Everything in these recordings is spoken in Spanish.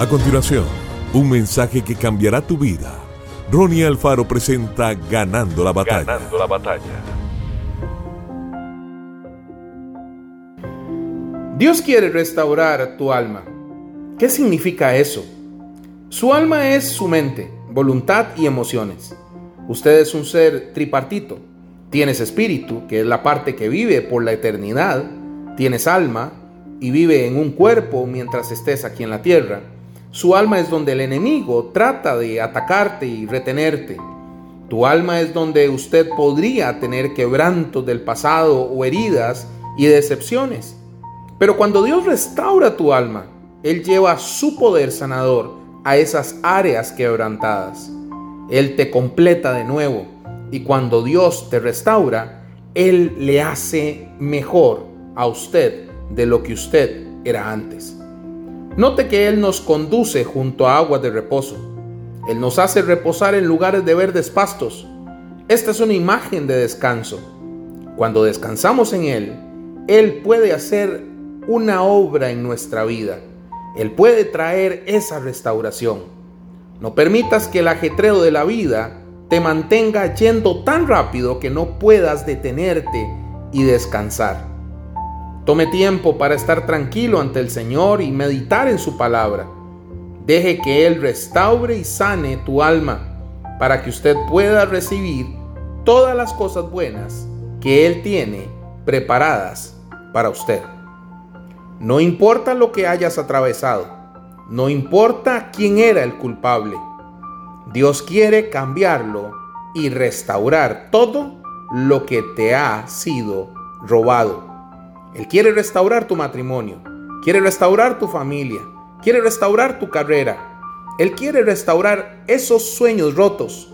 A continuación, un mensaje que cambiará tu vida. Ronnie Alfaro presenta Ganando la batalla. Ganando la batalla. Dios quiere restaurar tu alma. ¿Qué significa eso? Su alma es su mente, voluntad y emociones. Usted es un ser tripartito. Tienes espíritu, que es la parte que vive por la eternidad. Tienes alma y vive en un cuerpo mientras estés aquí en la tierra. Su alma es donde el enemigo trata de atacarte y retenerte. Tu alma es donde usted podría tener quebrantos del pasado o heridas y decepciones. Pero cuando Dios restaura tu alma, Él lleva su poder sanador a esas áreas quebrantadas. Él te completa de nuevo y cuando Dios te restaura, Él le hace mejor a usted de lo que usted era antes. Note que Él nos conduce junto a aguas de reposo. Él nos hace reposar en lugares de verdes pastos. Esta es una imagen de descanso. Cuando descansamos en Él, Él puede hacer una obra en nuestra vida. Él puede traer esa restauración. No permitas que el ajetreo de la vida te mantenga yendo tan rápido que no puedas detenerte y descansar. Tome tiempo para estar tranquilo ante el Señor y meditar en su palabra. Deje que Él restaure y sane tu alma para que usted pueda recibir todas las cosas buenas que Él tiene preparadas para usted. No importa lo que hayas atravesado, no importa quién era el culpable, Dios quiere cambiarlo y restaurar todo lo que te ha sido robado. Él quiere restaurar tu matrimonio, quiere restaurar tu familia, quiere restaurar tu carrera. Él quiere restaurar esos sueños rotos,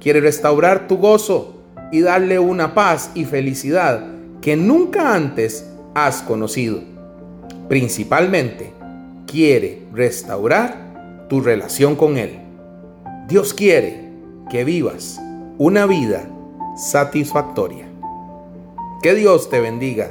quiere restaurar tu gozo y darle una paz y felicidad que nunca antes has conocido principalmente quiere restaurar tu relación con Él. Dios quiere que vivas una vida satisfactoria. Que Dios te bendiga